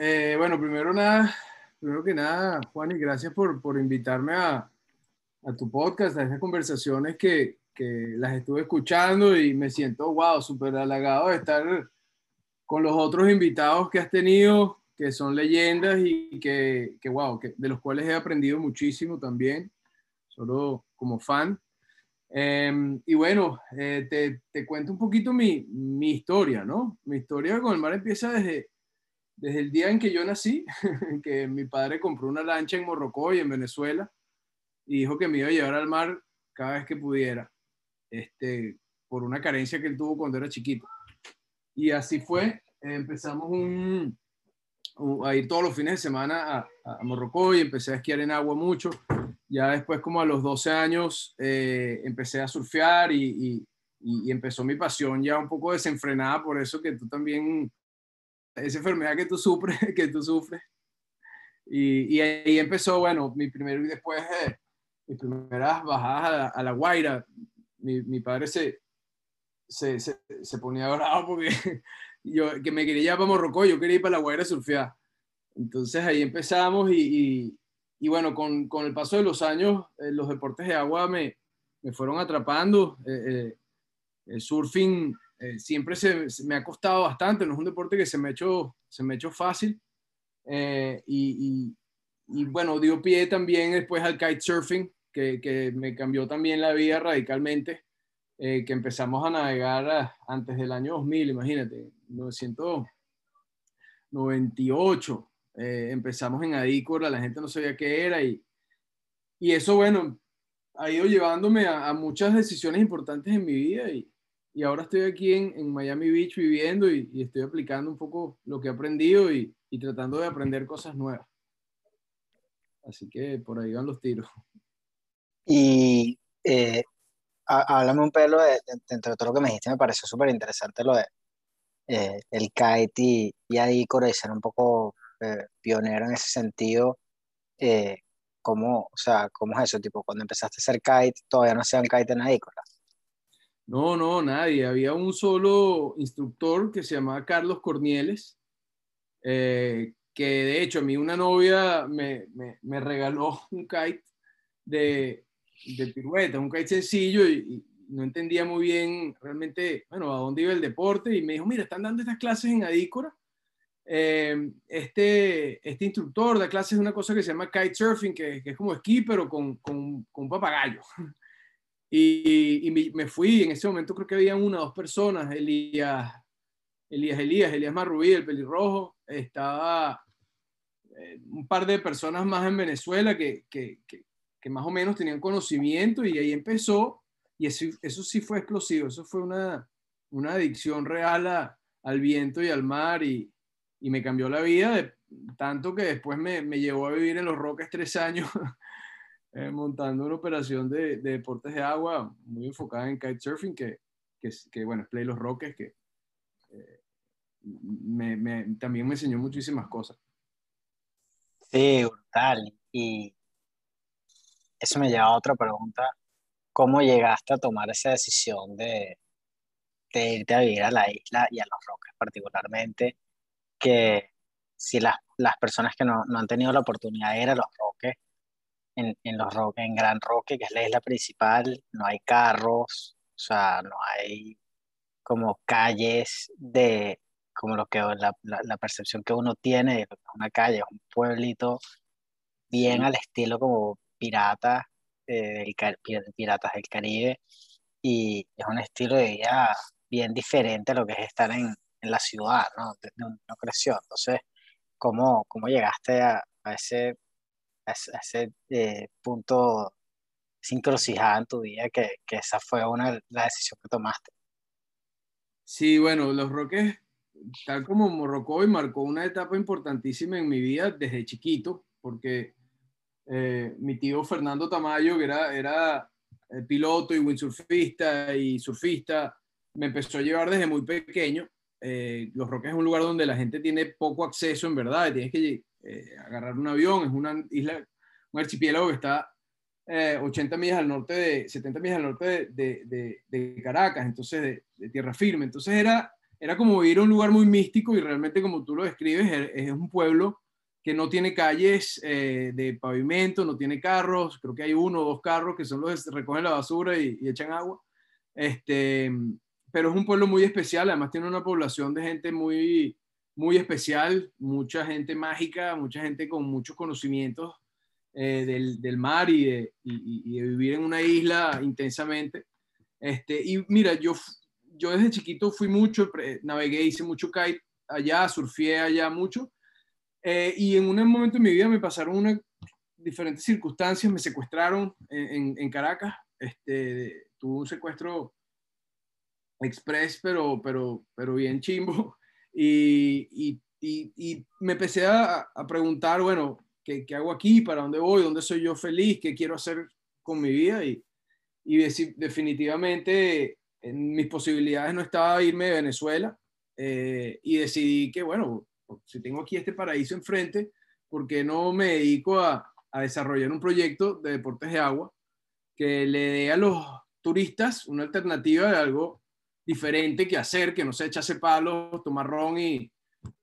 Eh, bueno, primero nada, primero que nada, Juan, y gracias por, por invitarme a, a, tu podcast, a esas conversaciones que, que, las estuve escuchando y me siento, wow, súper halagado de estar con los otros invitados que has tenido, que son leyendas y que, que wow, que, de los cuales he aprendido muchísimo también, solo como fan. Eh, y bueno, eh, te, te, cuento un poquito mi, mi historia, ¿no? Mi historia con el mar empieza desde desde el día en que yo nací, que mi padre compró una lancha en Morrocoy, en Venezuela, y dijo que me iba a llevar al mar cada vez que pudiera, este, por una carencia que él tuvo cuando era chiquito. Y así fue, empezamos a ir todos los fines de semana a, a Morrocoy, empecé a esquiar en agua mucho, ya después como a los 12 años eh, empecé a surfear y empezó mi pasión ya un poco desenfrenada, por eso que tú también esa enfermedad que tú sufres, que tú sufres. Y, y ahí empezó, bueno, mi primero y después, eh, mis primeras bajadas a, la Guaira. Mi, mi padre se, se, se, ponía bravo porque yo, que me quería llevar para Morrocoy, yo quería ir para la Guaira a surfear. Entonces ahí empezamos y, y, y bueno, con, con, el paso de los años, eh, los deportes de agua me, me fueron atrapando. Eh, eh el surfing eh, siempre se, me ha costado bastante, no es un deporte que se me ha hecho, se me ha fácil. Eh, y, y, y, bueno, dio pie también después al kitesurfing, que, que me cambió también la vida radicalmente, eh, que empezamos a navegar a, antes del año 2000, imagínate, 1998. Eh, empezamos en Adícora, la gente no sabía qué era y, y eso, bueno, ha ido llevándome a, a muchas decisiones importantes en mi vida y, y ahora estoy aquí en, en Miami Beach viviendo y, y, estoy aplicando un poco lo que he aprendido y, y, tratando de aprender cosas nuevas. Así que por ahí van los tiros. Y eh, háblame un pelo de, de, de, todo lo que me dijiste, me pareció súper interesante lo de eh, el kite y, y Adícora y ser un poco eh, pionero en ese sentido. Eh, ¿cómo, o sea, ¿Cómo es eso? Tipo, cuando empezaste a hacer kite, todavía no hacían kite en Adícora. No, no, nadie. Había un solo instructor que se llamaba Carlos Cornieles, eh, que de hecho a mí una novia me, me, me regaló un kite de, de, pirueta, un kite sencillo y, y, no entendía muy bien realmente, bueno, a dónde iba el deporte y me dijo, mira, están dando estas clases en Adícora. Eh, este, este instructor da clases de una cosa que se llama kitesurfing, que, que es como esquí, pero con, con, con un papagayo. Y, y, me fui, en ese momento creo que había una o dos personas, Elías, Elías, Elías, Elías Marrubí, el pelirrojo, estaba eh, un par de personas más en Venezuela que, que, que, que, más o menos tenían conocimiento y ahí empezó, y eso, eso sí fue explosivo, eso fue una, una adicción real a, al viento y al mar y, y me cambió la vida, de, tanto que después me, me llevó a vivir en Los Roques tres años eh, montando una operación de, de, deportes de agua muy enfocada en kitesurfing, que, que, que bueno, es Play Los Roques, que eh, me, me, también me enseñó muchísimas cosas. Sí, brutal. Y eso me lleva a otra pregunta. ¿Cómo llegaste a tomar esa decisión de, de irte a vivir a la isla y a Los Roques particularmente? Que si las, las personas que no, no han tenido la oportunidad de ir a Los Roques, en, en, los en Gran Roque, que es la isla principal, no hay carros, o sea, no hay como calles de, como lo que la, la, la percepción que uno tiene de una calle, es un pueblito bien al estilo como pirata, eh, del, piratas del Caribe, y es un estilo de vida bien diferente a lo que es estar en, en la ciudad, ¿no? No, no creció. Entonces, ¿cómo, cómo llegaste a, a ese ese eh, punto, esa encrucijada en tu vida, que, que esa fue una la decisión que tomaste. Sí, bueno, Los Roques, tal como Morrocoy, marcó una etapa importantísima en mi vida desde chiquito, porque eh, mi tío Fernando Tamayo, que era, era eh, piloto y windsurfista y surfista, me empezó a llevar desde muy pequeño. Eh, Los Roques es un lugar donde la gente tiene poco acceso, en verdad, tienes que eh, agarrar un avión, es una isla, un archipiélago que está eh, 80 millas al norte de, 70 millas al norte de, de, de Caracas, entonces de, tierra firme. Entonces era, era como ir un lugar muy místico y realmente como tú lo describes, es un pueblo que no tiene calles eh, de pavimento, no tiene carros, creo que hay uno o dos carros que son los que recogen la basura y, echan agua. Este, pero es un pueblo muy especial, además tiene una población de gente muy, muy especial, mucha gente mágica, mucha gente con muchos conocimientos eh, del, del, mar y de, y, de, vivir en una isla intensamente. Este, y mira, yo, yo desde chiquito fui mucho, navegué, hice mucho kite allá, surfé allá mucho eh, y en un momento de mi vida me pasaron una, diferentes circunstancias, me secuestraron en, en, Caracas, este, tuve un secuestro express, pero, pero, pero bien chimbo, y, y, y, me empecé a, a preguntar, bueno, ¿qué, ¿qué, hago aquí? ¿Para dónde voy? ¿Dónde soy yo feliz? ¿Qué quiero hacer con mi vida? Y, y definitivamente en mis posibilidades no estaba irme de Venezuela, eh, y decidí que, bueno, si tengo aquí este paraíso enfrente, ¿por qué no me dedico a, desarrollar un proyecto de deportes de agua que le dé a los turistas una alternativa de algo diferente que hacer, que no se echarse palos, tomar ron y,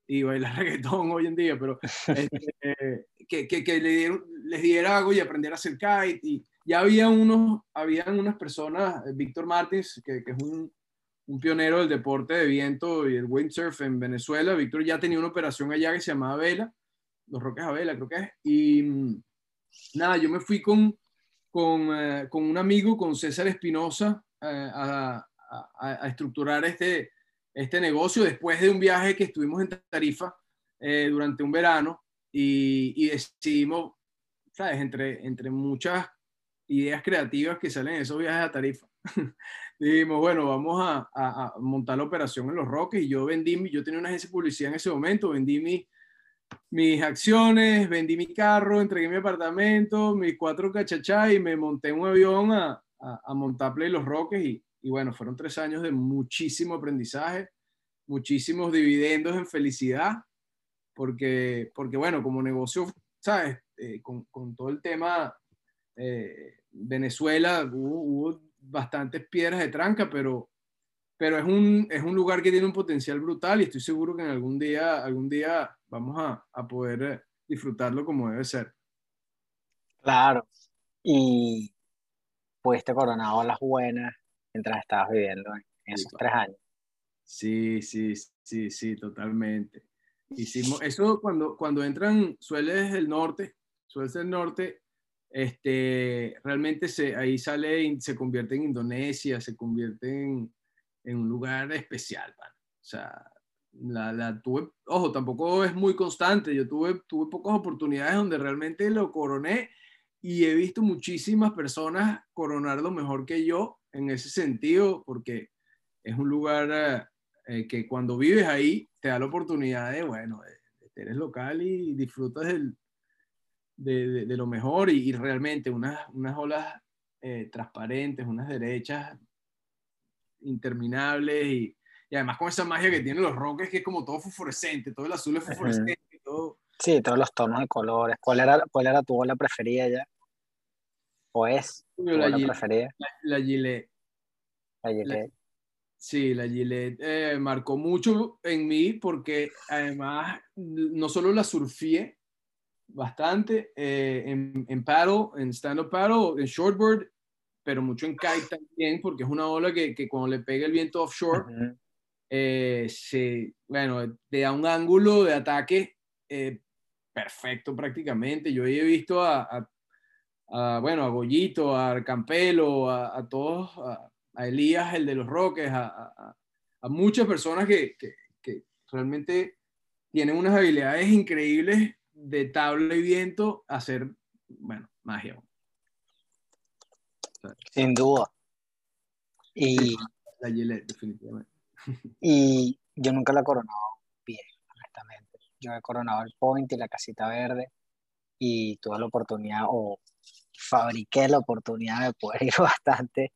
y bailar reggaetón hoy en día, pero este, que, que, les diera algo y aprender a hacer kite. Y ya había unos, habían unas personas, Víctor Martins, que, que es un, un pionero del deporte de viento y el windsurf en Venezuela. Víctor ya tenía una operación allá que se llamaba Vela, los Roques a Vela creo que es. Y nada, yo me fui con, con, eh, con un amigo, con César Espinosa, eh, a, a, estructurar este, este negocio después de un viaje que estuvimos en Tarifa eh, durante un verano y, y, decidimos, ¿sabes? Entre, entre muchas ideas creativas que salen de esos viajes a Tarifa. dijimos, bueno, vamos a, montar la operación en Los Roques y yo vendí, yo tenía una agencia de publicidad en ese momento, vendí mi, mis acciones, vendí mi carro, entregué mi apartamento, mis cuatro cachachas y me monté en un avión a, a, montar Play Los Roques y, y bueno, fueron tres años de muchísimo aprendizaje, muchísimos dividendos en felicidad, porque, porque bueno, como negocio, ¿sabes? Eh, con, con, todo el tema eh, Venezuela, hubo, hubo bastantes piedras de tranca, pero, pero es, un, es un lugar que tiene un potencial brutal y estoy seguro que en algún día, algún día vamos a, a poder eh, disfrutarlo como debe ser. Claro, y fuiste coronado a las buenas mientras estabas viviendo en, esos tres años. Sí, sí, sí, sí, totalmente. Hicimos eso cuando, cuando entran, suele el norte, suele ser el norte, este, realmente se, ahí sale, se convierte en Indonesia, se convierte en, en un lugar especial, O sea, la, la, tuve, ojo, tampoco es muy constante, yo tuve, tuve pocas oportunidades donde realmente lo coroné y he visto muchísimas personas coronarlo mejor que yo en ese sentido, porque es un lugar eh, que cuando vives ahí te da la oportunidad de, bueno, eres local y disfrutas del, de, de, lo mejor y, realmente unas, unas olas eh, transparentes, unas derechas interminables y, y, además con esa magia que tienen los roques que es como todo fosforescente, todo el azul es fosforescente. todo... Sí, todos los tonos de colores. ¿Cuál era, cuál era tu ola preferida ya? ¿O es la, la preferida? La, Gillette. La Gillette. Sí, la Gillette eh, marcó mucho en mí porque además no solo la surfié, bastante eh, en, en paddle, en stand-up paddle, en shortboard, pero mucho en kite también, porque es una ola que, que cuando le pega el viento offshore, eh, se, bueno, te da un ángulo de ataque eh, perfecto prácticamente. Yo he visto a, a, bueno, a Goyito, a Campelo, a, a todos, a, Elías, el de los Roques, a, muchas personas que, que, que realmente tienen unas habilidades increíbles de tabla y viento hacer, bueno, magia. Sin duda. Y, la Gillette, definitivamente. Y yo nunca la he coronado bien, honestamente. Yo he coronado el Point y la casita verde y tuve la oportunidad, o fabriqué la oportunidad de poder ir bastante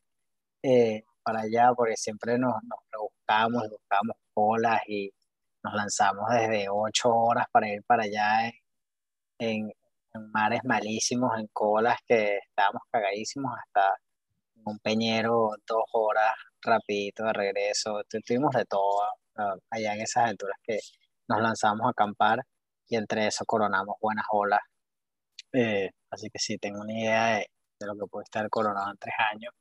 eh, para allá, porque siempre nos, nos buscábamos, buscábamos colas y nos lanzamos desde ocho horas para ir para allá en, mares malísimos, en colas que estábamos cagadísimos hasta un peñero, dos horas rapidito de regreso, tuvimos de todo, allá en esas alturas que nos lanzamos a acampar y entre eso coronamos buenas olas. Eh, así que sí, tengo una idea de, de, lo que puede estar coronado en tres años,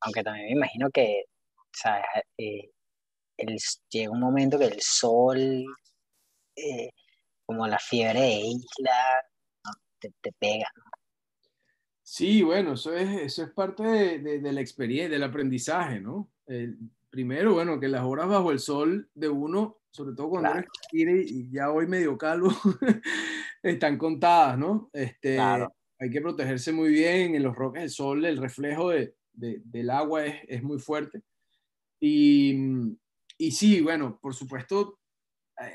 aunque también me imagino que ¿sabes? Eh, el, llega un momento que el sol, eh, como la fiebre de isla, te, te, pega. Sí, bueno, eso es, eso es parte de, de, la experiencia, del aprendizaje, ¿no? El, primero, bueno, que las horas bajo el sol de uno, sobre todo cuando claro. eres y ya hoy medio calvo, están contadas, ¿no? Este, claro. Hay que protegerse muy bien, en los roques el sol, el reflejo de, de, del agua es, es, muy fuerte. Y, y, sí, bueno, por supuesto,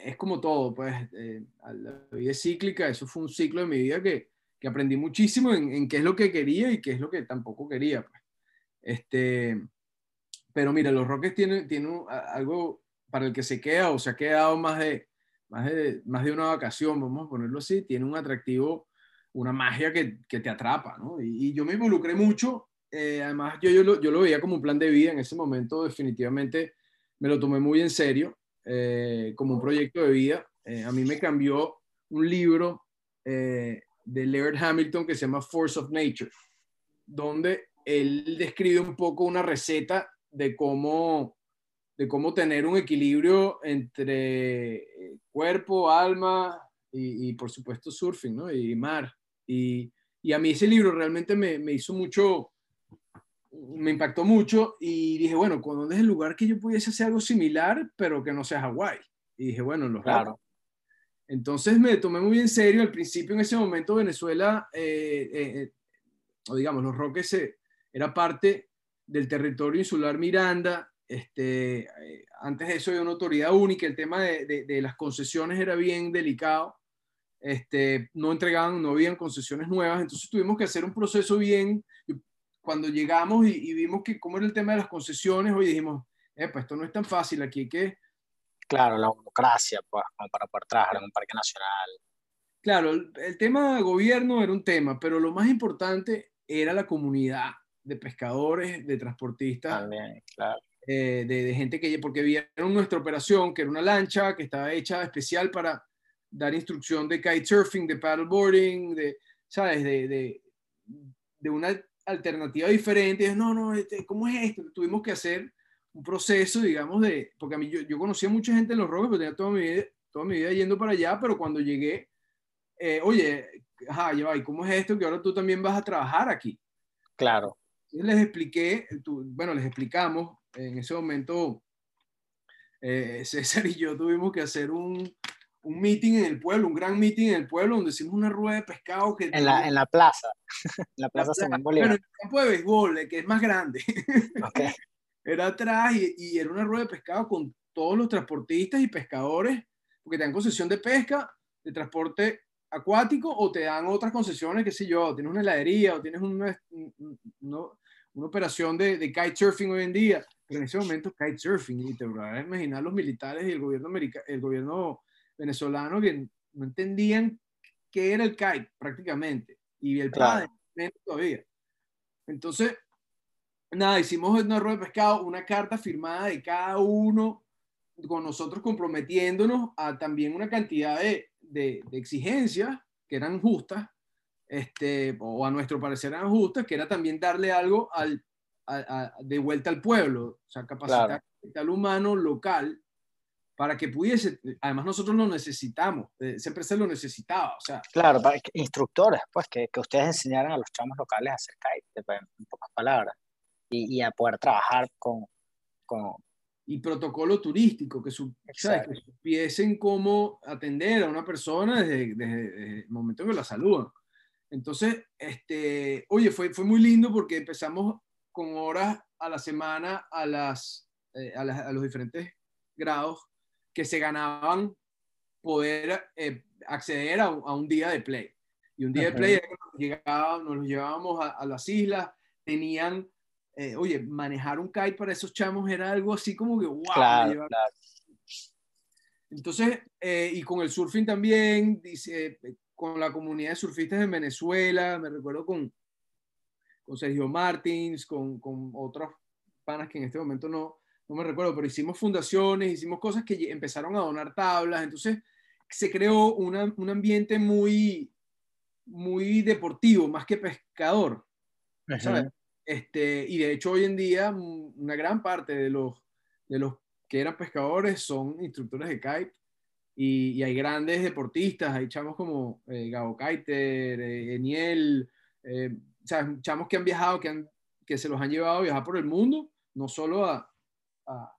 es como todo, pues eh, la vida es cíclica, eso fue un ciclo de mi vida que, que aprendí muchísimo en, en, qué es lo que quería y qué es lo que tampoco quería. Pues. Este, pero mira, los Rockets tienen, tienen algo para el que se queda o se ha quedado más de, más de, más de una vacación, vamos a ponerlo así, tiene un atractivo, una magia que, que te atrapa, ¿no? Y, yo me involucré mucho, eh, además yo, yo, lo, yo lo veía como un plan de vida en ese momento, definitivamente me lo tomé muy en serio, eh, como un proyecto de vida. Eh, a mí me cambió un libro eh, de Laird Hamilton que se llama Force of Nature, donde él describe un poco una receta de cómo, de cómo tener un equilibrio entre cuerpo, alma y, y por supuesto surfing, ¿no? Y mar. Y, y, a mí ese libro realmente me, me, hizo mucho, me impactó mucho y dije, bueno, ¿dónde es el lugar que yo pudiese hacer algo similar, pero que no sea Hawái? Y dije, bueno, en los claro. Entonces me tomé muy en serio. Al principio, en ese momento, Venezuela, eh, eh, o digamos, los Roques eh, era parte del territorio insular Miranda. Este, eh, antes de eso había una autoridad única, el tema de, de, de, las concesiones era bien delicado, este, no entregaban, no habían concesiones nuevas, entonces tuvimos que hacer un proceso bien, cuando llegamos y, y vimos que cómo era el tema de las concesiones, hoy dijimos, pues esto no es tan fácil, aquí hay que... Claro, la burocracia, pues, como para poder trabajar en un parque nacional. Claro, el, el tema de gobierno era un tema, pero lo más importante era la comunidad, de pescadores, de transportistas, También, claro. Eh, de, de, gente que, porque vieron nuestra operación, que era una lancha que estaba hecha especial para dar instrucción de kitesurfing, de paddleboarding, de, ¿sabes? De, de, de una alternativa diferente. No, no, este, ¿cómo es esto? Tuvimos que hacer un proceso, digamos, de, porque a mí yo, yo conocía mucha gente en los roques, pero tenía toda mi vida, toda mi vida yendo para allá, pero cuando llegué, eh, oye, ajá, ¿y cómo es esto? Que ahora tú también vas a trabajar aquí. Claro les expliqué, bueno, les explicamos, en ese momento eh, César y yo tuvimos que hacer un, un, meeting en el pueblo, un gran meeting en el pueblo, donde hicimos una rueda de pescado. Que en, la, en la plaza, en la plaza Simón Bolívar. Bueno, en el campo de béisbol, que es más grande. Okay. Era atrás y, y, era una rueda de pescado con todos los transportistas y pescadores, porque te dan concesión de pesca, de transporte acuático o te dan otras concesiones, qué sé yo, tienes una heladería o tienes una, no, una operación de, de kitesurfing hoy en día, pero en ese momento kitesurfing, y te vas a imaginar los militares y el gobierno, americano, el gobierno venezolano que no entendían qué era el kite prácticamente, y el claro. todavía. Entonces, nada, hicimos una rueda de pescado, una carta firmada de cada uno, con nosotros comprometiéndonos a también una cantidad de, de, de exigencias que eran justas este, o a nuestro parecer eran justas, que era también darle algo al, a, a, de vuelta al pueblo, o sea, capacitar claro. capital humano local para que pudiese, además nosotros lo necesitamos, esa empresa lo necesitaba, o sea. Claro, para que, instructores, pues, que, que, ustedes enseñaran a los chamos locales a hacer kite, en pocas palabras, y, y a poder trabajar con, con, y protocolo turístico, que, su, ¿sabes? que supiesen cómo atender a una persona desde, desde, desde, el momento en que la saludan. Entonces, este, oye, fue, fue muy lindo porque empezamos con horas a la semana a, las, eh, a, las, a los diferentes grados que se ganaban poder eh, acceder a, a, un día de play. Y un día -huh. de play nos, llegaba, nos los llevábamos a, a, las islas, tenían, eh, oye, manejar un kite para esos chamos era algo así como que, wow. Claro, claro. Entonces, eh, y con el surfing también, dice, con la comunidad de surfistas en Venezuela, me recuerdo con, con Sergio Martins, con, con otros panas que en este momento no, no me recuerdo, pero hicimos fundaciones, hicimos cosas que empezaron a donar tablas, entonces se creó un ambiente muy, muy deportivo, más que pescador. Este, y de hecho hoy en día una gran parte de los, de los que eran pescadores son instructores de kite y, hay grandes deportistas, hay chamos como eh, Gabo Kaiter, eh, Eniel, eh, chamos que han viajado, que, han, que se los han llevado a viajar por el mundo, no solo a, a,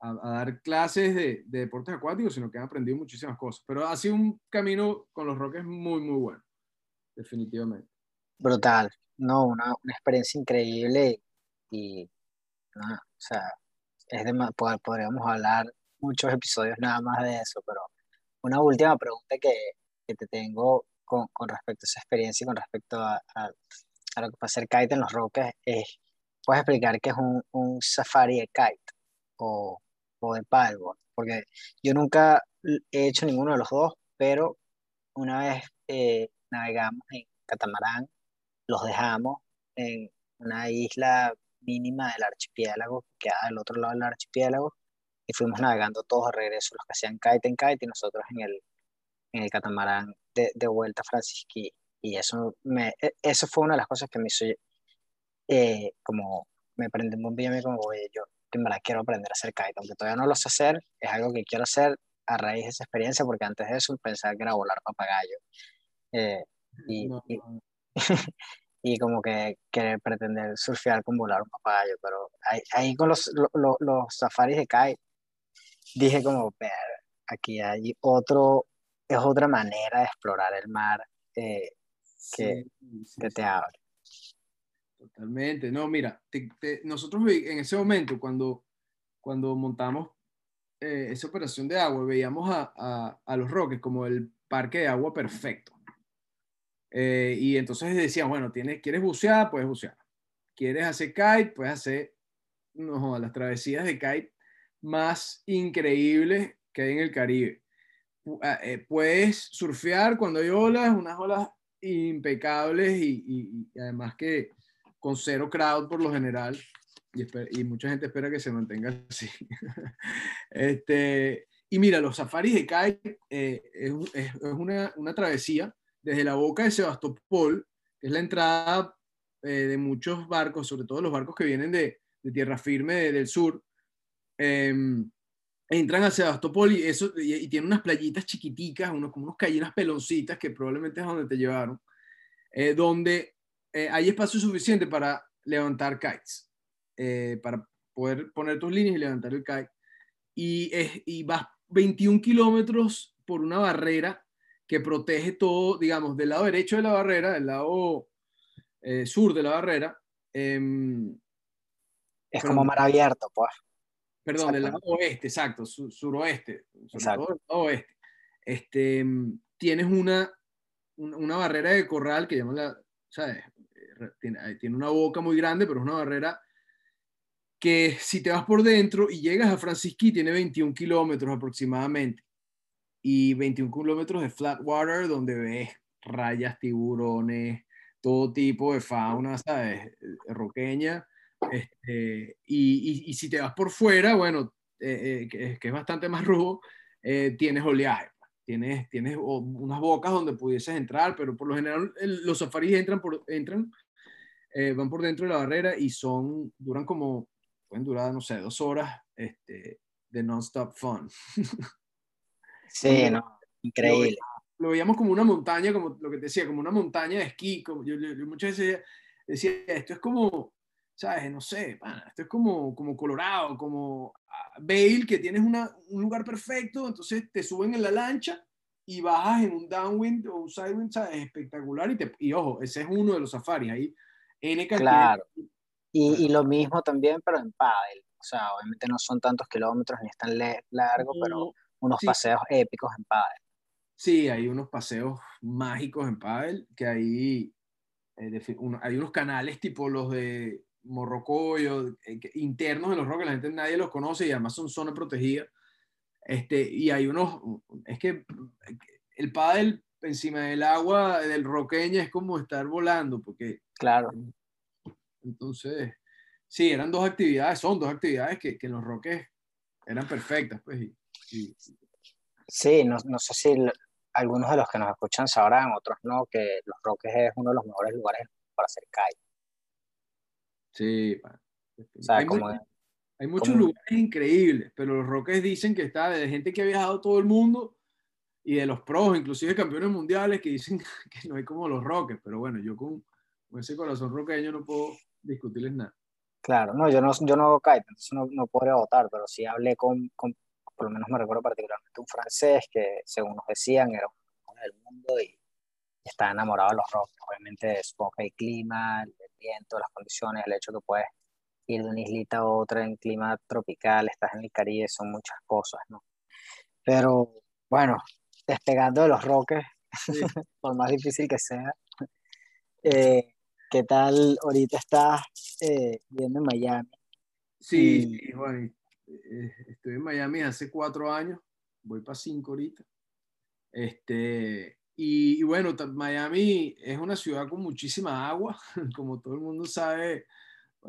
dar clases de, deportes acuáticos, sino que han aprendido muchísimas cosas. Pero ha sido un camino con los Roques muy, muy bueno, definitivamente. Brutal, no, una, una experiencia increíble y, o sea, es de, podríamos hablar muchos episodios nada más de eso, pero una última pregunta que, que te tengo con, con, respecto a esa experiencia y con respecto a, a, lo que puede ser kite en los roques es, ¿puedes explicar qué es un, un safari de kite o, o de paddleboard? Porque yo nunca he hecho ninguno de los dos, pero una vez eh, navegamos en catamarán, los dejamos en una isla mínima del archipiélago, que queda del otro lado del archipiélago, y fuimos navegando todos de regreso, los que hacían kite en kite y nosotros en el, en el catamarán de, de vuelta a Francisquí. Y eso, me, e, eso fue una de las cosas que me hizo, eh, como me prende un bien como, oye, yo en verdad quiero aprender a hacer kite, aunque todavía no lo sé hacer, es algo que quiero hacer a raíz de esa experiencia, porque antes de eso pensaba que era volar papagayo. Eh, y, y, y, como que querer pretender surfear con volar un papagayo, pero ahí, ahí con los, los, los safaris de kite dije como, aquí hay otro, es otra manera de explorar el mar eh, que, te abre. Totalmente. No, mira, nosotros en ese momento, cuando, cuando montamos eh, esa operación de agua, veíamos a, los Roques como el parque de agua perfecto. Eh, y entonces decían, bueno, tienes, ¿quieres bucear? Puedes bucear. ¿Quieres hacer kite? Puedes hacer no, las travesías de kite más increíbles que hay en el Caribe. Ah, eh, puedes surfear cuando hay olas, unas olas impecables y, además que con cero crowd por lo general y, mucha gente espera que se mantenga así. este, y mira, los safaris de kite eh, es, es, una, una, travesía desde la boca de Sebastopol, que es la entrada eh, de muchos barcos, sobre todo los barcos que vienen de, de tierra firme del sur, Em, entran a Sebastopol y, eso, y, tiene unas playitas chiquiticas, unos, como unos calles, peloncitas que probablemente es donde te llevaron, eh, donde eh, hay espacio suficiente para levantar kites, eh, para poder poner tus líneas y levantar el kite. Y, es, y vas 21 kilómetros por una barrera que protege todo, digamos, del lado derecho de la barrera, del lado sur de la barrera. Em, es como mar abierto, pues. Perdón, del lado oeste, exacto, suroeste, sobre oeste. Este, tienes una, una barrera de corral que llaman la, ¿sabes? Tiene, tiene, una boca muy grande, pero es una barrera que si te vas por dentro y llegas a Francisquí, tiene 21 kilómetros aproximadamente. Y 21 kilómetros de flat water donde ves rayas, tiburones, todo tipo de fauna, ¿sabes? Roqueña este, y, y, si te vas por fuera, bueno, eh, eh, que, que, es bastante más rudo, eh, tienes oleaje. Pues. Tienes, tienes unas bocas donde pudieses entrar, pero por lo general los safaris entran, por, entran van por dentro de la barrera y son, duran como, pueden durar, no sé, dos horas este, de non-stop fun. Sí, no, increíble. Lo, veíamos como una montaña, como lo que te decía, como una montaña de esquí. Como yo, muchas veces decía, esto es como, ¿sabes? No sé, esto es como, como Colorado, como ah, Bale, que tienes una, un lugar perfecto, entonces te suben en la lancha y bajas en un downwind o un sidewind, ¿sabes? Espectacular. Y, te, y ojo, ese es uno de los safaris, ahí N Claro. Y, y, lo mismo también, pero en paddle. O sea, obviamente no son tantos kilómetros ni es tan largo, pero unos paseos épicos en paddle. Sí, hay unos paseos mágicos en paddle, que ahí eh, hay unos canales tipo los de morrocoyo, eh, internos de los roques, la gente nadie los conoce y además son zona protegida. Este, y hay unos, es que el pádel encima del agua del roqueña es como estar volando, porque... Claro. Entonces, sí, eran dos actividades, son dos actividades que, que en los Roques eran perfectas. Pues, y, Sí, no, no, sé si algunos de los que nos escuchan sabrán, otros no, que Los Roques es uno de los mejores lugares para hacer kite. Sí, o sea, hay, como, hay muchos lugares increíbles, pero Los Roques dicen que está de gente que ha viajado todo el mundo y de los pros, inclusive campeones mundiales, que dicen que no hay como Los Roques, pero bueno, yo con, ese corazón roqueño no puedo discutirles nada. Claro, no, yo no, yo no hago kite, entonces no, no podría votar, pero sí hablé con, con por lo menos me recuerdo particularmente un francés que, según nos decían, era uno del mundo y, estaba enamorado de los rocks. Obviamente, supongo que el clima, el viento, las condiciones, el hecho que puedes ir de una islita a otra en clima tropical, estás en el Caribe, son muchas cosas, ¿no? Pero bueno, despegando de los roques, por más difícil que sea, eh, ¿qué tal ahorita estás eh, viviendo en Miami? Sí, y... bueno, eh, estoy en Miami hace cuatro años, voy para cinco ahorita. Este, y, bueno, Miami es una ciudad con muchísima agua, como todo el mundo sabe,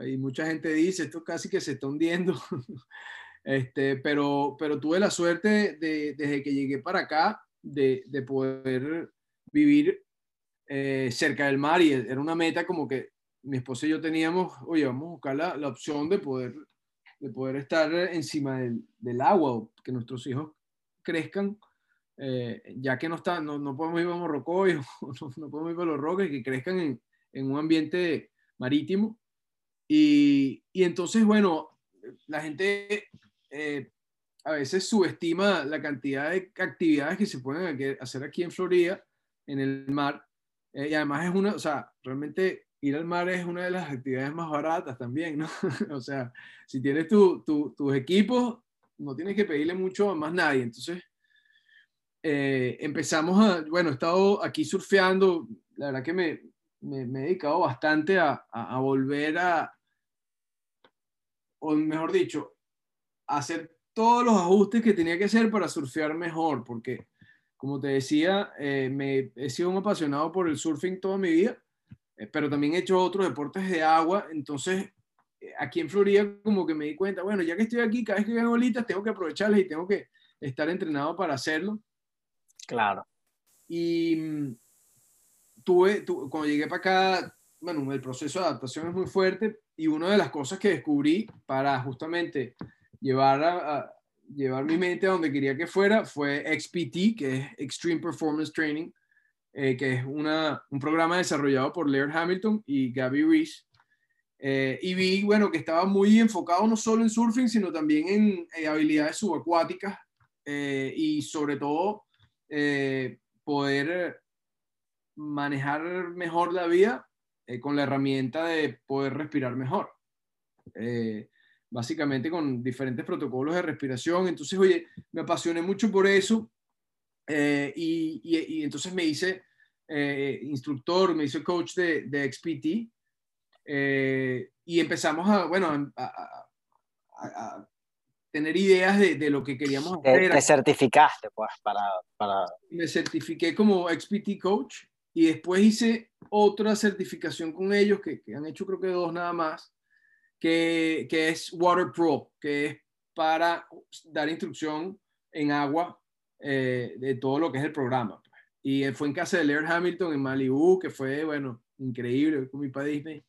y mucha gente dice, esto casi que se está hundiendo. Este, pero, pero tuve la suerte de, desde que llegué para acá de, de poder vivir eh, cerca del mar y era una meta como que mi esposa y yo teníamos, oye, vamos a buscar la, la opción de poder de poder estar encima del, del agua, que nuestros hijos crezcan, eh, ya que no, está, no, no, podemos ir a Morrocoy, no, no, podemos ir a los roques, que crezcan en, en un ambiente marítimo. Y, y, entonces, bueno, la gente eh, a veces subestima la cantidad de actividades que se pueden hacer aquí en Florida, en el mar. Eh, y además es una, o sea, realmente ir al mar es una de las actividades más baratas también, ¿no? o sea, si tienes tu, tu, tus equipos, no tienes que pedirle mucho a más nadie. Entonces, eh, empezamos a, bueno, he estado aquí surfeando, la verdad que me, me, me he dedicado bastante a, a, a, volver a, o mejor dicho, a hacer todos los ajustes que tenía que hacer para surfear mejor, porque, como te decía, eh, me, he sido un apasionado por el surfing toda mi vida eh, pero también he hecho otros deportes de agua, entonces eh, aquí en Florida como que me di cuenta, bueno, ya que estoy aquí, cada vez que veo bolitas tengo que aprovecharlas y tengo que estar entrenado para hacerlo. Claro. Y mm, tuve, cuando llegué para acá, bueno, el proceso de adaptación es muy fuerte y una de las cosas que descubrí para justamente llevar, a, llevar mi mente a donde quería que fuera fue XPT, que es Extreme Performance Training, eh, que es una, un programa desarrollado por Laird Hamilton y Gabby Reese. Eh, y vi, bueno, que estaba muy enfocado no solo en surfing, sino también en, en habilidades subacuáticas eh, y sobre todo poder manejar mejor la vida con la herramienta de poder respirar mejor. básicamente con diferentes protocolos de respiración. Entonces, oye, me apasioné mucho por eso eh, y, y, y, entonces me hice eh, instructor, me hice coach de, de XPT eh, y empezamos a, bueno, a, a, a tener ideas de, de, lo que queríamos hacer. Te, certificaste, pues, para, para... Me certifiqué como XPT coach y después hice otra certificación con ellos, que, que han hecho creo que dos nada más, que, que es Water Pro, que es para dar instrucción en agua eh, de todo lo que es el programa. Pues. Y fue en casa de Laird Hamilton en Malibu, que fue, bueno, increíble, con mi padre Disney.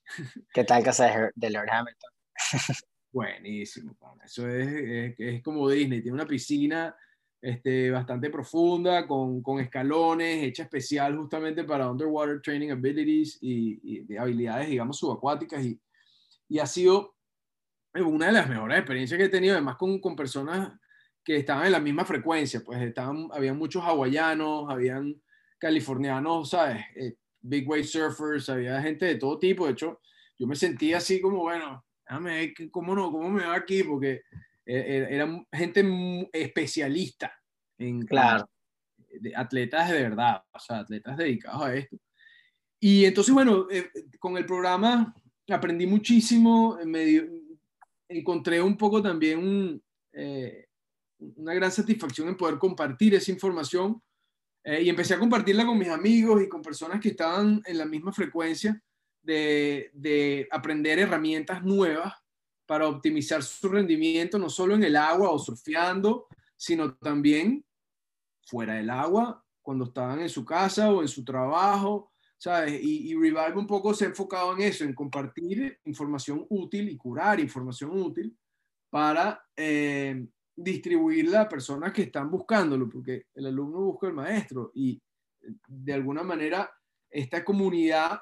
¿Qué tal casa de Laird Hamilton? Buenísimo, eso es, es, es, como Disney, tiene una piscina este, bastante profunda, con, con, escalones, hecha especial justamente para underwater training abilities y, y habilidades, digamos, subacuáticas. Y, y ha sido una de las mejores experiencias que he tenido, además con, con personas que estaban en la misma frecuencia, pues estaban, había muchos hawaianos, habían californianos, ¿sabes? Eh, big wave surfers, había gente de todo tipo, de hecho, yo me sentía así como, bueno, déjame ver cómo, no, cómo me va aquí, porque eh, era gente especialista en claro. atletas de verdad, o sea, atletas dedicados a esto. Y entonces, bueno, eh, con el programa aprendí muchísimo, me encontré un poco también eh, una gran satisfacción en poder compartir esa información eh, y empecé a compartirla con mis amigos y con personas que estaban en la misma frecuencia de, de aprender herramientas nuevas para optimizar su rendimiento, no solo en el agua o surfeando, sino también fuera del agua, cuando estaban en su casa o en su trabajo, ¿sabes? Y, Revive un poco se ha enfocado en eso, en compartir información útil y curar información útil para eh, distribuirla a personas que están buscándolo, porque el alumno busca al maestro y de alguna manera esta comunidad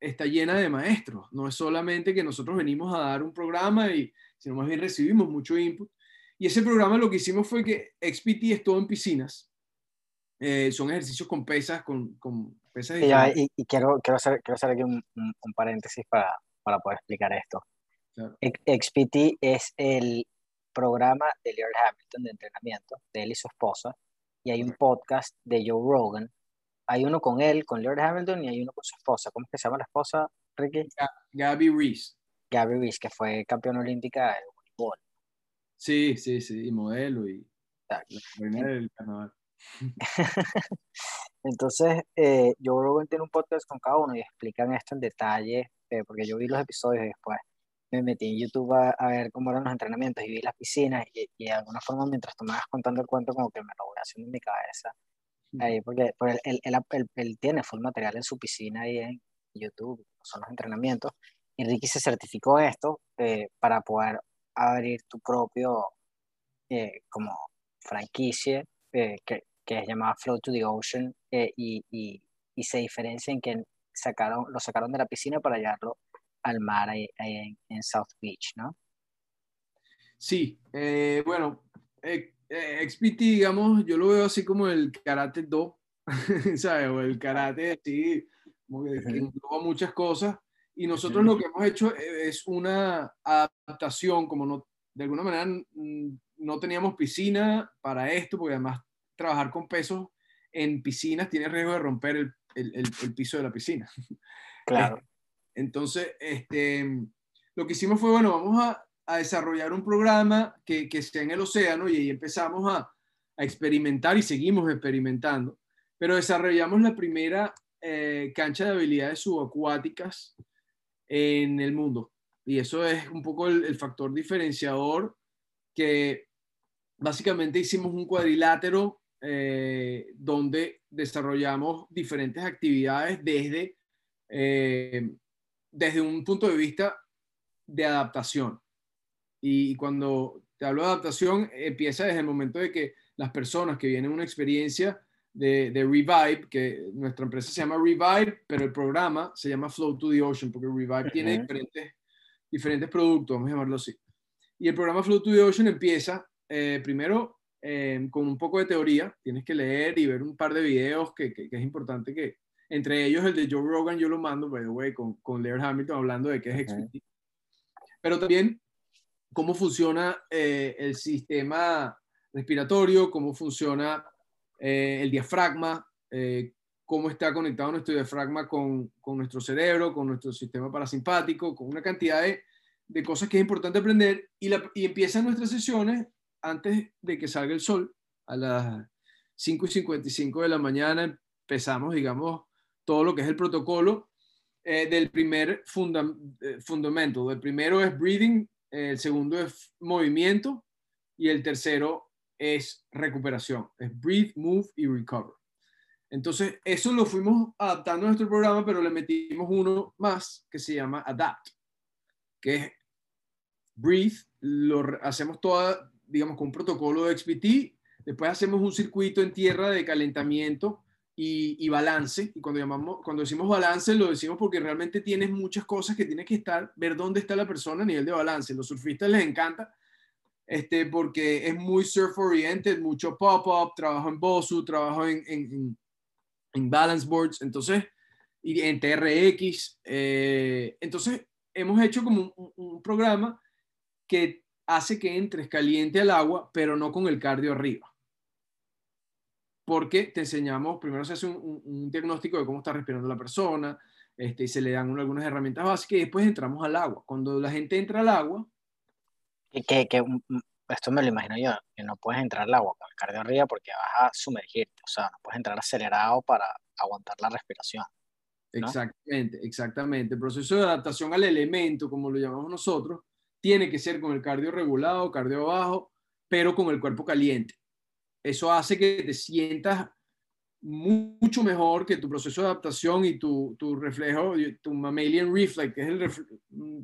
está llena de maestros. No es solamente que nosotros venimos a dar un programa, y, sino más bien recibimos mucho input. Y ese programa lo que hicimos fue que XPT es todo en piscinas. Eh, son ejercicios con pesas, con, con pesas. y, y, quiero, quiero, hacer, quiero hacer aquí un, un, paréntesis para, para, poder explicar esto. XPT es el programa de Leonard Hamilton de entrenamiento, de él y su esposa, y hay un podcast de Joe Rogan hay uno con él, con Lord Hamilton, y hay uno con su esposa. ¿Cómo es que se llama la esposa, Ricky? Gabby Reese. Gabby Reese, que fue campeona olímpica de voleibol. Sí, sí, sí, y modelo y del carnaval. Entonces, eh, yo luego tiene un podcast con cada uno y explican esto en detalle, eh, porque yo vi los episodios y después me metí en YouTube a, ver cómo eran los entrenamientos y vi las piscinas y, y, de alguna forma mientras tú me vas contando el cuento como que me lo voy haciendo en mi cabeza Ahí, porque, él, él, tiene full material en su piscina ahí en YouTube, son los entrenamientos. Y Ricky se certificó esto eh, para poder abrir tu propio eh, como franquicia eh, que, que, es llamada Flow to the Ocean y, y, y, se diferencia en que sacaron, lo sacaron de la piscina para llevarlo al mar ahí, en, en, South Beach, ¿no? Sí, bueno, eh, XPT, digamos, yo lo veo así como el karate do, ¿sabes? O el karate así, como que, engloba muchas cosas. Y nosotros lo que hemos hecho e, es una adaptación, como no, de alguna manera no teníamos piscina para esto, porque además trabajar con pesos en piscinas tiene riesgo de romper el, el, el, piso de la piscina. Claro. Entonces, este, lo que hicimos fue, bueno, vamos a, a desarrollar un programa que, que esté en el océano y ahí empezamos a, a, experimentar y seguimos experimentando. Pero desarrollamos la primera eh, cancha de habilidades subacuáticas en el mundo. Y eso es un poco el, factor diferenciador que básicamente hicimos un cuadrilátero eh, donde desarrollamos diferentes actividades desde, eh, desde un punto de vista de adaptación. Y cuando te hablo de adaptación, empieza desde el momento de que las personas que vienen una experiencia de, de, Revive, que nuestra empresa se llama Revive, pero el programa se llama Flow to the Ocean, porque Revive tiene diferentes, diferentes productos, vamos a llamarlo así. Y el programa Flow to the Ocean empieza eh, primero eh, con un poco de teoría, tienes que leer y ver un par de videos que, que, es importante que, entre ellos el de Joe Rogan, yo lo mando, by the way, con, con Laird Hamilton hablando de qué es XPT. Pero también cómo funciona eh, el sistema respiratorio, cómo funciona eh, el diafragma, eh, cómo está conectado nuestro diafragma con, con, nuestro cerebro, con nuestro sistema parasimpático, con una cantidad de, de cosas que es importante aprender y, la, y, empiezan nuestras sesiones antes de que salga el sol, a las 5 y 55 de la mañana empezamos, digamos, todo lo que es el protocolo del primer fundamento. El primero es breathing, el segundo es movimiento y el tercero es recuperación, es breathe, move y recover. Entonces, eso lo fuimos adaptando a nuestro programa, pero le metimos uno más que se llama Adapt, que es breathe, lo hacemos toda, digamos, con un protocolo de XPT, después hacemos un circuito en tierra de calentamiento y, balance. Y cuando, llamamos, cuando decimos balance, lo decimos porque realmente tienes muchas cosas que tienes que estar, ver dónde está la persona a nivel de balance. Los surfistas les encanta este, porque es muy surf oriented, mucho pop-up, trabajo en Bosu, trabajo en, en, en, balance boards, entonces, y en TRX. Eh, entonces, hemos hecho como un, un programa que hace que entres caliente al agua, pero no con el cardio arriba porque te enseñamos, primero se hace un, diagnóstico de cómo está respirando la persona, este, y se le dan algunas herramientas básicas y después entramos al agua. Cuando la gente entra al agua... Que, que, esto me lo imagino yo, que no puedes entrar al agua con el cardio arriba porque vas a sumergirte, o sea, no puedes entrar acelerado para aguantar la respiración. Exactamente, exactamente. El proceso de adaptación al elemento, como lo llamamos nosotros, tiene que ser con el cardio regulado, cardio bajo, pero con el cuerpo caliente. Eso hace que te sientas mucho mejor que tu proceso de adaptación y tu, reflejo, tu mammalian reflex, que es el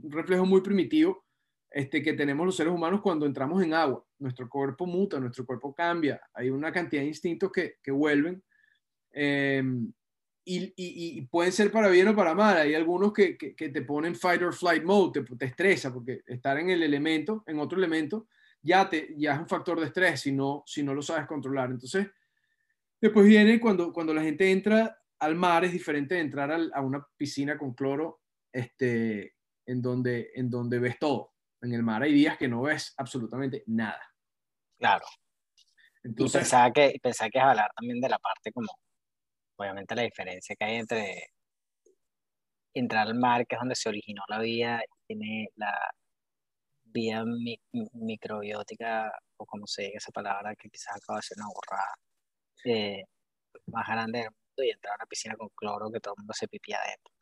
reflejo muy primitivo este, que tenemos los seres humanos cuando entramos en agua. Nuestro cuerpo muta, nuestro cuerpo cambia, hay una cantidad de instintos que, vuelven. Em, y, pueden ser para bien o para mal. Hay algunos que, que, te ponen fight or flight mode, te, te, estresa porque estar en el elemento, en otro elemento, ya, te, ya es un factor de estrés si no, si no lo sabes controlar. Entonces, después viene cuando, cuando la gente entra al mar, es diferente de entrar a una piscina con cloro este, en, donde, en donde ves todo. En el mar hay días que no ves absolutamente nada. Claro. Entonces, y pensaba que, pensaba que es hablar también de la parte como obviamente la diferencia que hay entre entrar al mar, que es donde se originó la vida, tiene la vía microbiótica, o como se diga esa palabra, que quizás acaba de ser una borrada, eh, más grande del mundo, y entrar a una piscina con cloro que todo el mundo se pipía adentro.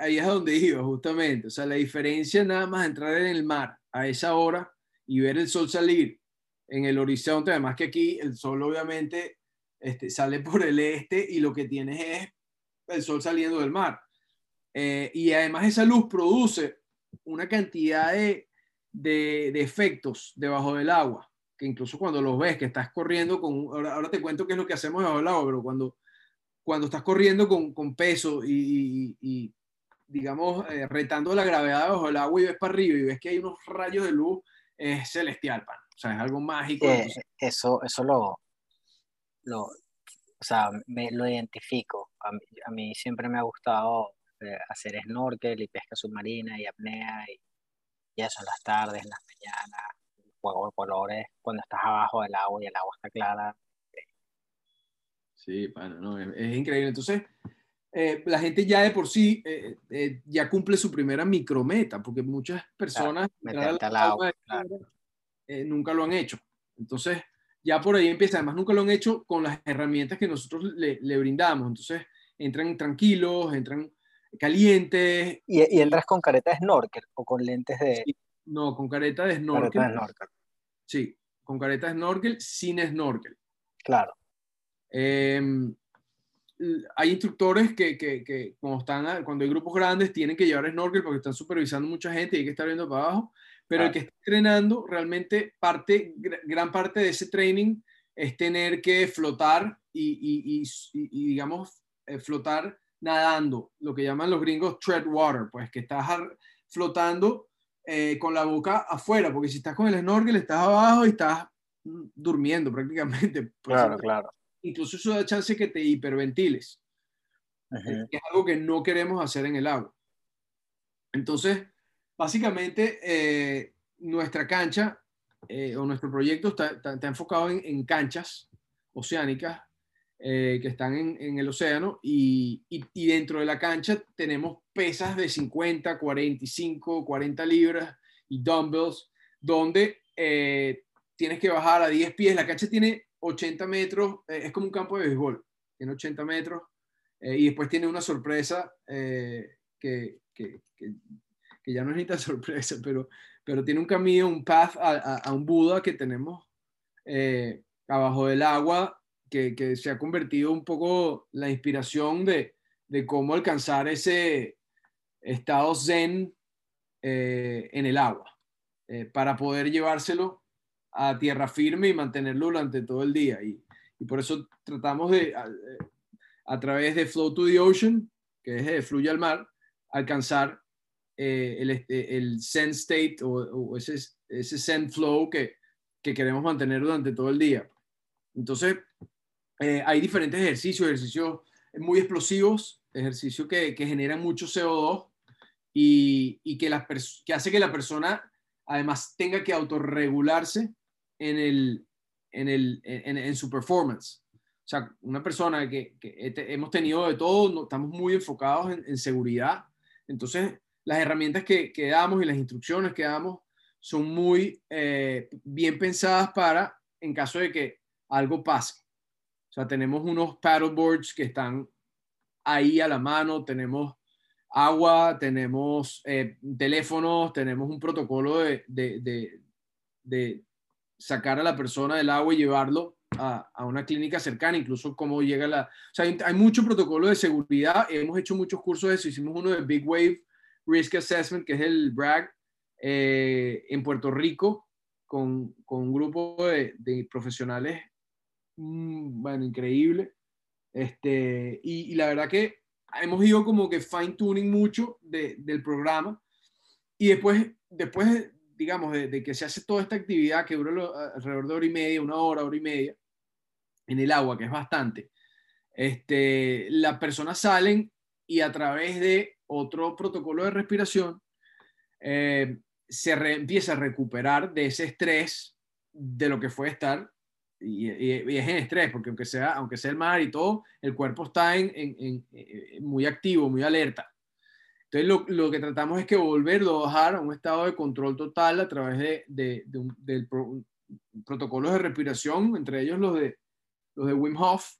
Ahí es donde iba, justamente. O sea, la diferencia nada más entrar en el mar a esa hora y ver el sol salir en el horizonte, además que aquí el sol obviamente este, sale por el este y lo que tienes es el sol saliendo del mar. Eh, y además esa luz produce una cantidad de, de, efectos debajo del agua, que incluso cuando los ves, que estás corriendo con, ahora, te cuento qué es lo que hacemos debajo del agua, pero cuando, cuando estás corriendo con, con peso y, y, digamos, eh, retando la gravedad debajo del agua y ves para arriba y ves que hay unos rayos de luz, es celestial, O sea, es algo mágico. Eh, eso, eso lo, lo, o sea, me lo identifico. A mí, siempre me ha gustado hacer snorkel y pesca submarina y apnea y, y, eso en las tardes, en las mañanas, juego de colores, cuando estás abajo del agua y el agua está clara. Sí, bueno, no, es, increíble. Entonces, eh, la gente ya de por sí eh, ya cumple su primera micrometa, porque muchas personas nunca lo han hecho. Entonces, ya por ahí empieza. Además, nunca lo han hecho con las herramientas que nosotros le, le brindamos. Entonces, entran tranquilos, entran calientes. ¿Y, entras con careta de snorkel o con lentes de...? no, con careta de snorkel. Sí, con careta de snorkel, sin snorkel. Claro. Em, hay instructores que, que, que, cuando, están, cuando hay grupos grandes tienen que llevar snorkel porque están supervisando mucha gente y hay que estar viendo para abajo pero el que está entrenando, realmente parte, gran parte de ese training es tener que flotar y, digamos, eh, flotar nadando, lo que llaman los gringos tread water, pues que estás flotando eh, con la boca afuera, porque si estás con el snorkel estás abajo y estás mm, durmiendo prácticamente. Claro, claro. Incluso eso da chance que te hiperventiles, es algo que no queremos hacer en el agua. Entonces, básicamente eh, nuestra cancha eh, o nuestro proyecto está, enfocado en, canchas oceánicas eh, que están en, el océano y, dentro de la cancha tenemos pesas de 50, 45, 40 libras y dumbbells donde tienes que bajar a 10 pies. La cancha tiene 80 metros, es como un campo de béisbol, tiene 80 metros y después tiene una sorpresa que, ya no es ni tan sorpresa, pero, tiene un camino, un path a, un Buda que tenemos eh, abajo del agua, que, se ha convertido un poco la inspiración de, cómo alcanzar ese estado zen eh, en el agua, eh, para poder llevárselo a tierra firme y mantenerlo durante todo el día. Y, por eso tratamos de, a, través de Flow to the Ocean, que es Fluye al Mar, alcanzar eh, el, este, el Zen state o, ese, ese Zen flow que, que, queremos mantener durante todo el día. Entonces, eh, hay diferentes ejercicios, ejercicios muy explosivos, ejercicios que, que generan mucho CO2 y, y que, la que hace que la persona además tenga que autorregularse en, el, en, el, en, en su performance. O sea, una persona que, que hemos tenido de todo, estamos muy enfocados en, en, seguridad. Entonces, las herramientas que, que damos y las instrucciones que damos son muy eh, bien pensadas para en caso de que algo pase. Sea, tenemos unos paddleboards que están ahí a la mano, tenemos agua, tenemos eh, teléfonos, tenemos un protocolo de, de, de, de, sacar a la persona del agua y llevarlo a, a, una clínica cercana, incluso cómo llega la... O sea, hay, hay, mucho protocolo de seguridad, hemos hecho muchos cursos de eso, hicimos uno de Big Wave Risk Assessment, que es el BRAG, eh, en Puerto Rico, con, con un grupo de profesionales, mmm, bueno, increíble. Este, y, la verdad que hemos ido como que fine tuning mucho de, del programa y después, después digamos, de, que se hace toda esta actividad que dura alrededor de hora y media, una hora, hora y media, en el agua, que es bastante, este, las personas salen y a través de otro protocolo de respiración eh, se re, empieza a recuperar de ese estrés de lo que fue estar y, y, y, es en estrés, porque aunque sea, aunque sea el mar y todo, el cuerpo está en, en, en, en muy activo, muy alerta. Entonces, lo, lo, que tratamos es que volverlo a bajar a un estado de control total a través de, de, de un, del pro, protocolos de respiración, entre ellos los de, los de Wim Hof.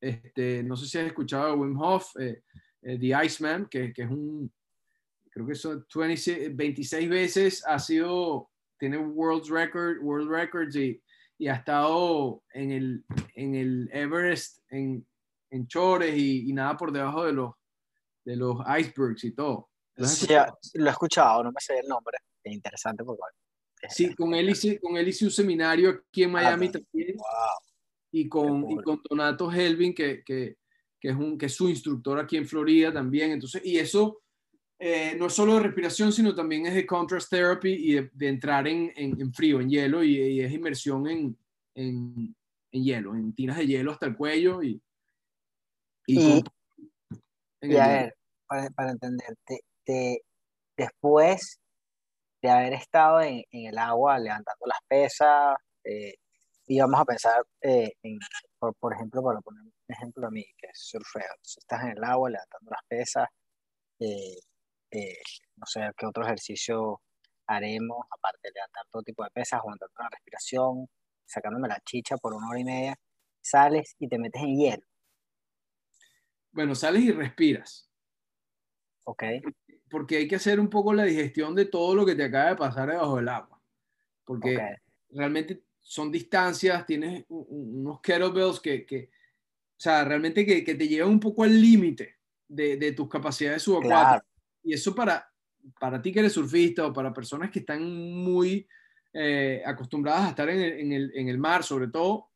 Este, no sé si has escuchado de Wim Hof, eh, eh, The Iceman, que, que, es un, creo que son 26, 26 veces, ha sido, tiene World Record, World Records y y ha estado en el, en el Everest, en, en chores y, y, nada por debajo de los, de los icebergs y todo. Sí, lo he escuchado, no me sé el nombre. Es interesante porque Sí, con él, hice, con él hice un seminario aquí en Miami ah, también. Wow. Y con, y con Donato Helvin, que, que, que, es un, que es su instructor aquí en Florida también. Entonces, y eso eh, no es solo de respiración, sino también es de contrast therapy y de, de entrar en, en, en, frío, en hielo, y, y es inmersión en, en, hielo, en tinas de hielo hasta el cuello. Y, y, y, y a ver, para, para entenderte, te, después de haber estado en, el agua levantando las pesas, eh, y vamos a pensar eh, en, por, por, ejemplo, para poner un ejemplo a mí, que es surfeo. estás en el agua levantando las pesas, eh, eh, no sé qué otro ejercicio haremos, aparte de levantar todo tipo de pesas, aguantando la respiración, sacándome la chicha por una hora y media, sales y te metes en hielo. Bueno, sales y respiras. Ok. Porque hay que hacer un poco la digestión de todo lo que te acaba de pasar debajo del agua. Porque okay. realmente son distancias, tienes unos kettlebells que, que o sea, realmente que, que te llevan un poco al límite de, de, tus capacidades subacuáticas. Claro y eso para, para ti que eres surfista o para personas que están muy eh, acostumbradas a estar en el, en, el, en el, mar, sobre todo,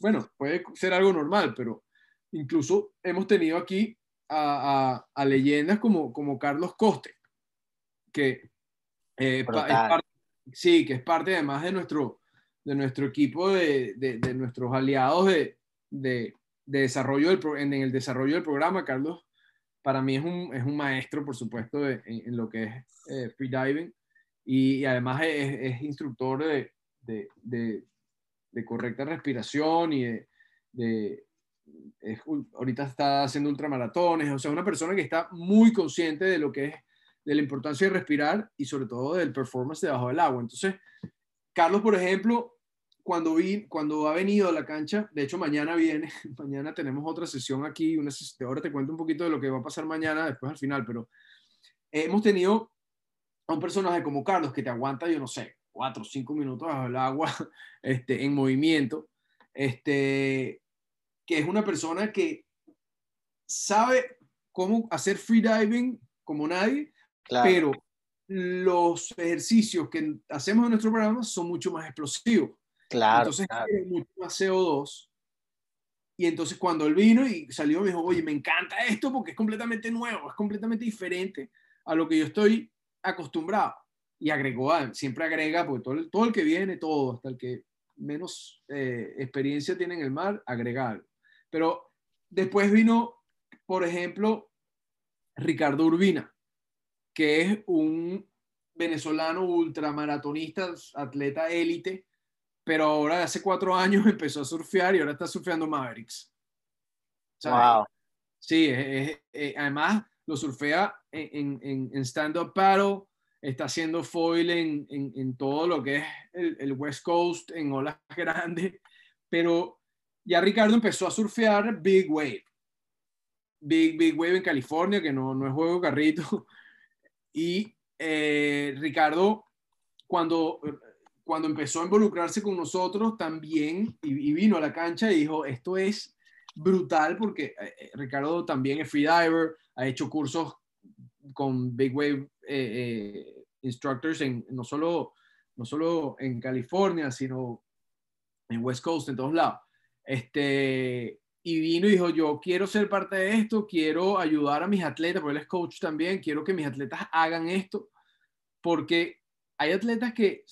bueno, puede ser algo normal, pero incluso hemos tenido aquí a, a, a leyendas como, como Carlos Coste, que eh, es parte, sí, que es parte además de nuestro, de nuestro equipo, de, de, de nuestros aliados de, de, desarrollo del, en el desarrollo del programa. Carlos para mí es un, es un maestro, por supuesto, de, en, en, lo que es eh, freediving y, y, además es, es instructor de, de, de, correcta respiración y de, es, ahorita está haciendo ultramaratones, o sea, una persona que está muy consciente de lo que es, de la importancia de respirar y sobre todo del performance debajo del agua. Entonces, Carlos, por ejemplo, cuando, vi, cuando ha venido a la cancha, de hecho mañana viene, mañana tenemos otra sesión aquí, una sesión, ahora te cuento un poquito de lo que va a pasar mañana, después al final, pero hemos tenido a un personaje como Carlos que te aguanta, yo no sé, cuatro o cinco minutos bajo el agua este, en movimiento, este, que es una persona que sabe cómo hacer freediving como nadie, claro. pero los ejercicios que hacemos en nuestro programa son mucho más explosivos. Claro. Entonces, claro. mucho más CO2. Y entonces cuando él vino y salió, me dijo, oye, me encanta esto porque es completamente nuevo, es completamente diferente a lo que yo estoy acostumbrado. Y agregó, siempre agrega, porque todo el, todo el que viene, todo, hasta el que menos eh, experiencia tiene en el mar, agrega algo. Pero después vino, por ejemplo, Ricardo Urbina, que es un venezolano ultramaratonista, atleta élite, pero ahora hace cuatro años empezó a surfear y ahora está surfeando Mavericks. Wow. Sí, es, es, es, además lo surfea en, en, en stand-up paddle, está haciendo foil en, en, todo lo que es el, el, West Coast, en olas grandes, pero ya Ricardo empezó a surfear Big Wave. Big, Big Wave en California, que no, no es juego carrito. Y eh, Ricardo, cuando, cuando empezó a involucrarse con nosotros también y, vino a la cancha y dijo, esto es brutal porque eh, eh, Ricardo también es freediver, ha hecho cursos con Big Wave Instructors en, no, solo, no solo en California, sino en West Coast, en todos lados. Este, y vino y dijo, yo quiero ser parte de esto, quiero ayudar a mis atletas, porque él es coach también, quiero que mis atletas hagan esto, porque hay atletas que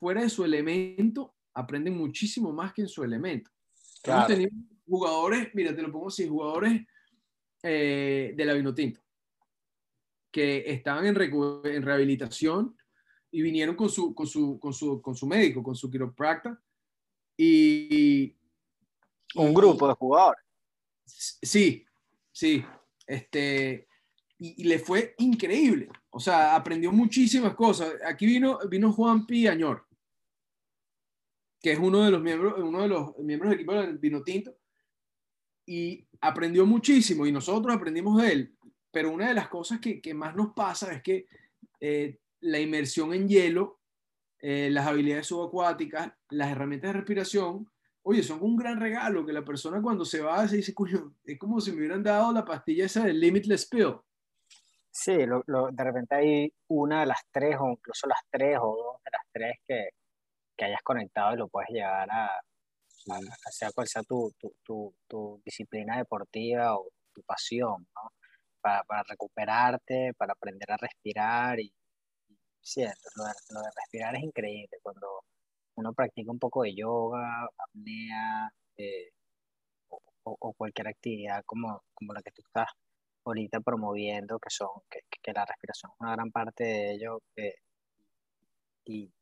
fuera de su elemento aprenden muchísimo más que en su elemento. Claro. Hemos tenido jugadores, mira, te lo pongo así, jugadores eh, de la Vinotinto, que estaban en, en, rehabilitación y vinieron con su, con su, con su, con su médico, con su quiropracta, y, un grupo de jugadores. Sí, sí. Este, y, le fue increíble. O sea, aprendió muchísimas cosas. Aquí vino, vino Juan Piañor, que es uno de los miembros, uno de los miembros del equipo del Vino Tinto, y aprendió muchísimo y nosotros aprendimos de él. Pero una de las cosas que, que más nos pasa es que eh, la inmersión en hielo, eh, las habilidades subacuáticas, las herramientas de respiración, oye, son un gran regalo que la persona cuando se va se dice, coño, es como si me hubieran dado la pastilla esa del Limitless Pill. Sí, de repente hay una de las tres o incluso las tres o dos de las tres que, que hayas conectado y lo puedes llegar a, a, sea cual sea tu, tu, tu, tu, disciplina deportiva o tu pasión, ¿no? Para, para, recuperarte, para aprender a respirar y, sí, lo lo de respirar es increíble cuando uno practica un poco de yoga, apnea eh, o, cualquier actividad como, como la que tú estás ahorita promoviendo, que son que, que la respiración es una gran parte de ello eh, y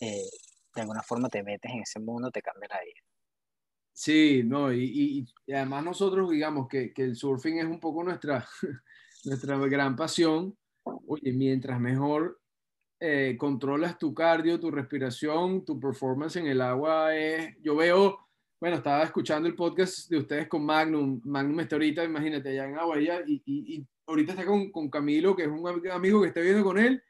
eh, de alguna forma te metes en ese mundo, te cambia la vida. Sí, no, y, y, además nosotros digamos que, que, el surfing es un poco nuestra, nuestra gran pasión. Oye, mientras mejor eh, controlas tu cardio, tu respiración, tu performance en el agua es, yo veo, bueno, estaba escuchando el podcast de ustedes con Magnum, Magnum está ahorita, imagínate, allá en agua, y, y, ahorita está con, Camilo, que es un amigo que está viendo con él,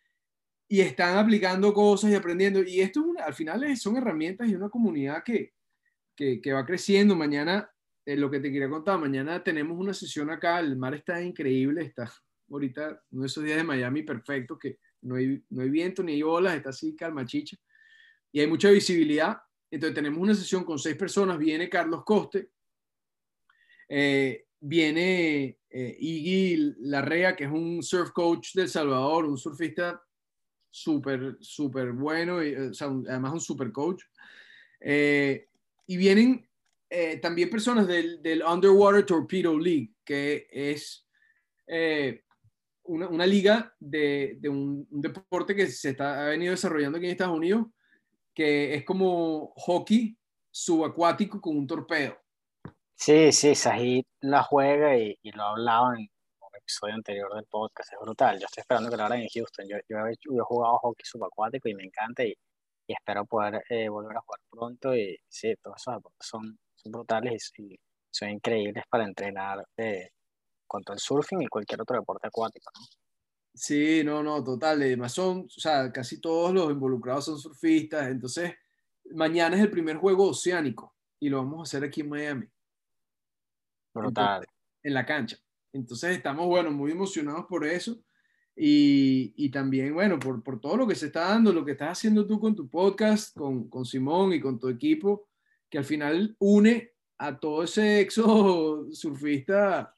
y están aplicando cosas y aprendiendo, y esto al final son herramientas y una comunidad que, que, que va creciendo, mañana, eh, lo que te quería contar, mañana tenemos una sesión acá, el mar está increíble, está ahorita uno de esos días de Miami perfecto, que no hay, no hay viento ni hay olas, está así calma chicha. Y hay mucha visibilidad. Entonces tenemos una sesión con seis personas, viene Carlos Coste, eh, viene eh, Iggy Larrea, que es un surf coach del Salvador, un surfista súper, súper bueno, y, además un super coach. Eh, y vienen también personas del, del, Underwater Torpedo League, que es una, liga de, un, deporte que se está, ha venido desarrollando aquí en Estados Unidos, que es como hockey subacuático con un torpedo. Sí, sí, Sahid la juega y, lo ha hablado en un episodio anterior del podcast, es brutal. Yo estoy esperando que lo hagan en Houston. Yo, yo, he, jugado hockey subacuático y me encanta y, espero poder eh, volver a jugar pronto. Y sí, todos esos deportes son, son brutales y, son increíbles para entrenar eh, contra el surfing y cualquier otro deporte acuático, ¿no? Sí, no, no, total. Además son, o sea, casi todos los involucrados son surfistas. Entonces, mañana es el primer juego oceánico y lo vamos a hacer aquí en Miami. Brutal. en la cancha. Entonces, estamos, bueno, muy emocionados por eso. Y, y también, bueno, por, por, todo lo que se está dando, lo que estás haciendo tú con tu podcast, con, con Simón y con tu equipo, que al final une a todo ese exo surfista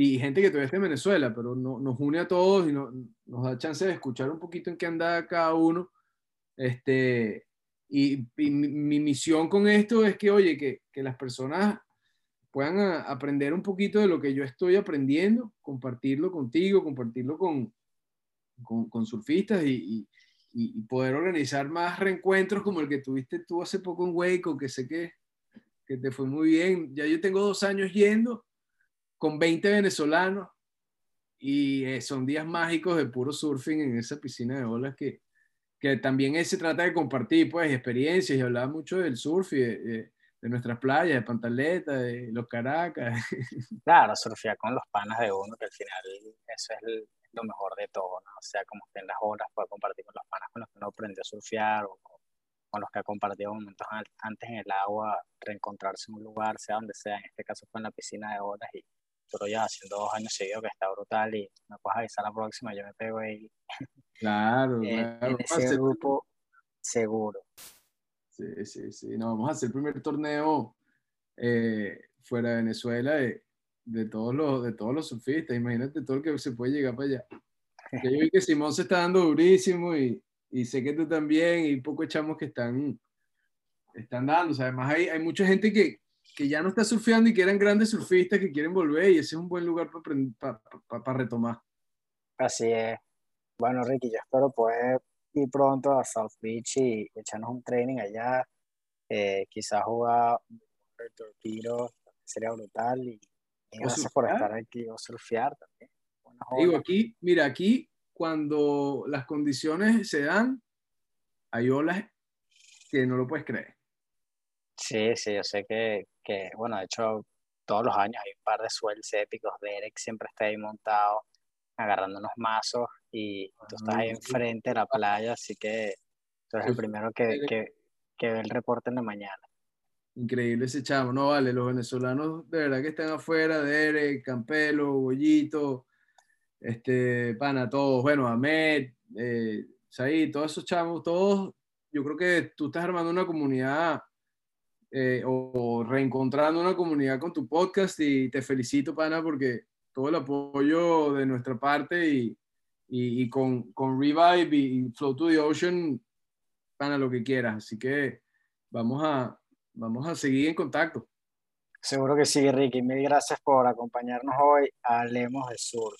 y gente que todavía está en Venezuela, pero no, nos une a todos y no, nos da chance de escuchar un poquito en qué anda cada uno. Este, y, mi, misión con esto es que, oye, que, que las personas puedan aprender un poquito de lo que yo estoy aprendiendo, compartirlo contigo, compartirlo con, con, con surfistas y, y, poder organizar más reencuentros como el que tuviste tú hace poco en Waco, que sé que, que te fue muy bien. Ya yo tengo dos años yendo con 20 venezolanos y eh, son días mágicos de puro surfing en esa piscina de olas que, que también se trata de compartir pues experiencias y hablaba mucho del surf y de nuestras playas, de Pantaleta, de Los Caracas. Claro, surfear con los panas de uno, que al final eso es lo mejor de todo, ¿no? O sea, como que en las horas puede compartir con los panas con los que uno aprendió a surfear o con los que ha compartido momentos antes en el agua, reencontrarse en un lugar, sea donde sea, en este caso fue en la piscina de olas y pero ya haciendo dos años seguidos que está brutal y me puedes avisar la próxima, yo me pego ahí. Claro, en, claro. en ese grupo seguro. Sí, sí, sí. No, vamos a hacer el primer torneo eh, fuera de Venezuela de, de, todos los, de todos los surfistas. Imagínate todo lo que se puede llegar para allá. Que yo vi que Simón se está dando durísimo y, y sé que tú también y poco echamos que están, están dando. O sea, además hay, hay mucha gente que, que ya no está surfeando y que eran grandes surfistas que quieren volver y ese es un buen lugar para, para, para retomar. Así es. Bueno, Ricky, yo espero poder ir pronto a South Beach y echarnos un training allá. Eh, quizás jugar un torpedo, sería brutal. Y, y gracias por estar aquí o surfear también. Digo, aquí, mira, aquí cuando las condiciones se dan, hay olas que no lo puedes creer. Sí, sí, yo sé que, que, bueno, de hecho, todos los años hay un par de swells épicos. Derek siempre está ahí montado, agarrando unos mazos y tú estás ahí enfrente de la playa, así que tú eres el primero que, que, que ve el reporte en la mañana. Increíble ese chavo, no vale, los venezolanos de verdad que están afuera, Derek, Campelo, Bollito, este, pana, todos, bueno, Ahmed, eh, Said, todos esos chavos, todos, yo creo que tú estás armando una comunidad eh, o, reencontrando una comunidad con tu podcast y te felicito, pana, porque todo el apoyo de nuestra parte y, y, con, con, Revive y, Flow to the Ocean, pana, lo que quieras. Así que vamos a, vamos a seguir en contacto. Seguro que sí, Ricky. Mil gracias por acompañarnos hoy a Lemos del Sur.